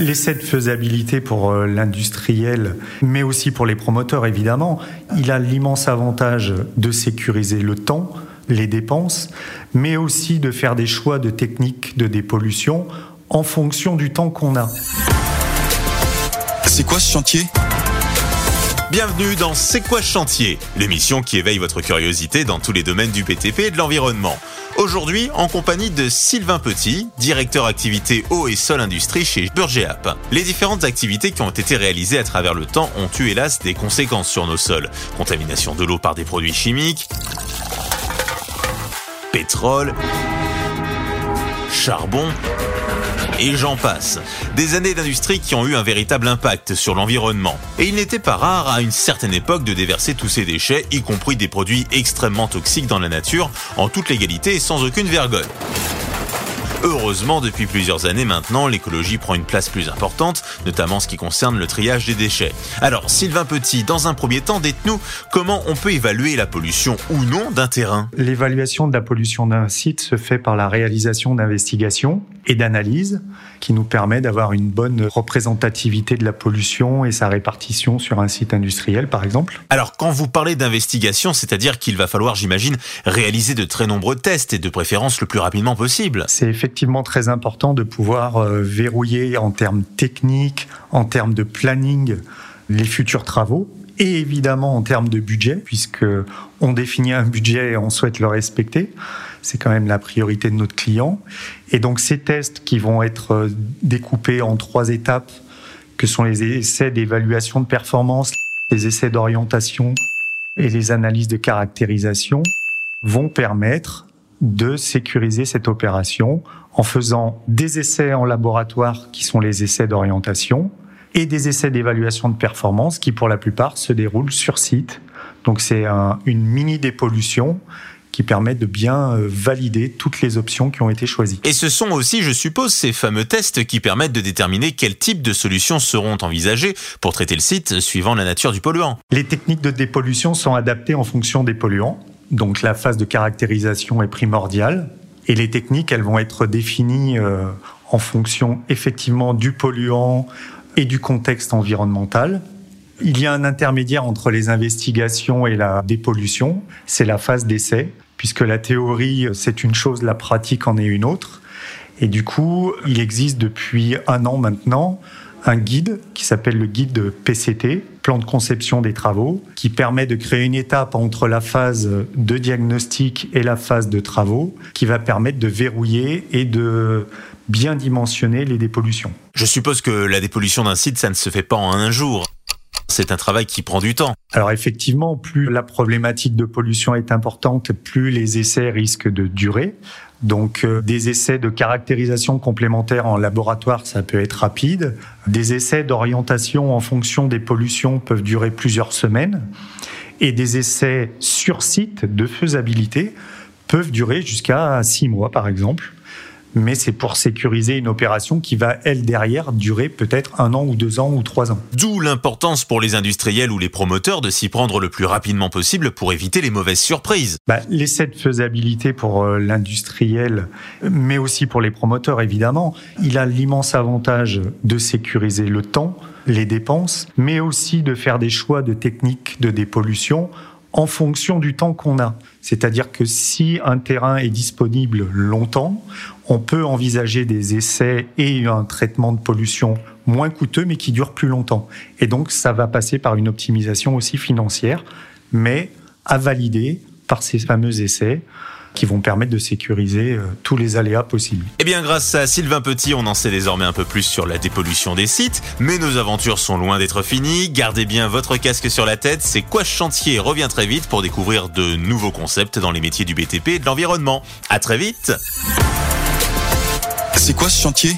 L'essai de faisabilité pour euh, l'industriel, mais aussi pour les promoteurs évidemment, il a l'immense avantage de sécuriser le temps, les dépenses, mais aussi de faire des choix de techniques de dépollution en fonction du temps qu'on a. C'est quoi ce chantier? Bienvenue dans C'est quoi ce chantier? L'émission qui éveille votre curiosité dans tous les domaines du BTP et de l'environnement. Aujourd'hui, en compagnie de Sylvain Petit, directeur activité eau et sol industrie chez Burgeap. Les différentes activités qui ont été réalisées à travers le temps ont eu hélas des conséquences sur nos sols. Contamination de l'eau par des produits chimiques, pétrole, charbon, et j'en passe. Des années d'industrie qui ont eu un véritable impact sur l'environnement. Et il n'était pas rare à une certaine époque de déverser tous ces déchets, y compris des produits extrêmement toxiques dans la nature, en toute légalité et sans aucune vergogne. Heureusement, depuis plusieurs années maintenant, l'écologie prend une place plus importante, notamment en ce qui concerne le triage des déchets. Alors, Sylvain Petit, dans un premier temps, dites-nous comment on peut évaluer la pollution ou non d'un terrain. L'évaluation de la pollution d'un site se fait par la réalisation d'investigations et d'analyses qui nous permet d'avoir une bonne représentativité de la pollution et sa répartition sur un site industriel, par exemple. Alors, quand vous parlez d'investigation, c'est-à-dire qu'il va falloir, j'imagine, réaliser de très nombreux tests et de préférence le plus rapidement possible. C'est effectivement très important de pouvoir euh, verrouiller en termes techniques, en termes de planning, les futurs travaux et évidemment en termes de budget, puisque on définit un budget et on souhaite le respecter. C'est quand même la priorité de notre client. Et donc ces tests qui vont être euh, découpés en trois étapes, que sont les essais d'évaluation de performance, les essais d'orientation et les analyses de caractérisation, vont permettre de sécuriser cette opération en faisant des essais en laboratoire qui sont les essais d'orientation et des essais d'évaluation de performance qui pour la plupart se déroulent sur site. Donc c'est une mini dépollution qui permet de bien euh, valider toutes les options qui ont été choisies. Et ce sont aussi, je suppose, ces fameux tests qui permettent de déterminer quel type de solutions seront envisagées pour traiter le site suivant la nature du polluant. Les techniques de dépollution sont adaptées en fonction des polluants. Donc la phase de caractérisation est primordiale et les techniques, elles vont être définies euh, en fonction effectivement du polluant et du contexte environnemental. Il y a un intermédiaire entre les investigations et la dépollution, c'est la phase d'essai, puisque la théorie, c'est une chose, la pratique en est une autre. Et du coup, il existe depuis un an maintenant un guide qui s'appelle le guide PCT, plan de conception des travaux, qui permet de créer une étape entre la phase de diagnostic et la phase de travaux, qui va permettre de verrouiller et de bien dimensionner les dépollutions. Je suppose que la dépollution d'un site, ça ne se fait pas en un jour. C'est un travail qui prend du temps. Alors effectivement, plus la problématique de pollution est importante, plus les essais risquent de durer. Donc euh, des essais de caractérisation complémentaire en laboratoire, ça peut être rapide. Des essais d'orientation en fonction des pollutions peuvent durer plusieurs semaines. Et des essais sur site de faisabilité peuvent durer jusqu'à six mois, par exemple mais c'est pour sécuriser une opération qui va, elle, derrière, durer peut-être un an ou deux ans ou trois ans. D'où l'importance pour les industriels ou les promoteurs de s'y prendre le plus rapidement possible pour éviter les mauvaises surprises. Bah, L'essai de faisabilité pour euh, l'industriel, mais aussi pour les promoteurs, évidemment, il a l'immense avantage de sécuriser le temps, les dépenses, mais aussi de faire des choix de techniques de dépollution en fonction du temps qu'on a. C'est-à-dire que si un terrain est disponible longtemps, on peut envisager des essais et un traitement de pollution moins coûteux mais qui dure plus longtemps. Et donc ça va passer par une optimisation aussi financière, mais à valider par ces fameux essais qui vont permettre de sécuriser euh, tous les aléas possibles. Eh bien, grâce à Sylvain Petit, on en sait désormais un peu plus sur la dépollution des sites, mais nos aventures sont loin d'être finies. Gardez bien votre casque sur la tête, c'est quoi ce chantier revient très vite pour découvrir de nouveaux concepts dans les métiers du BTP et de l'environnement. À très vite C'est quoi ce chantier?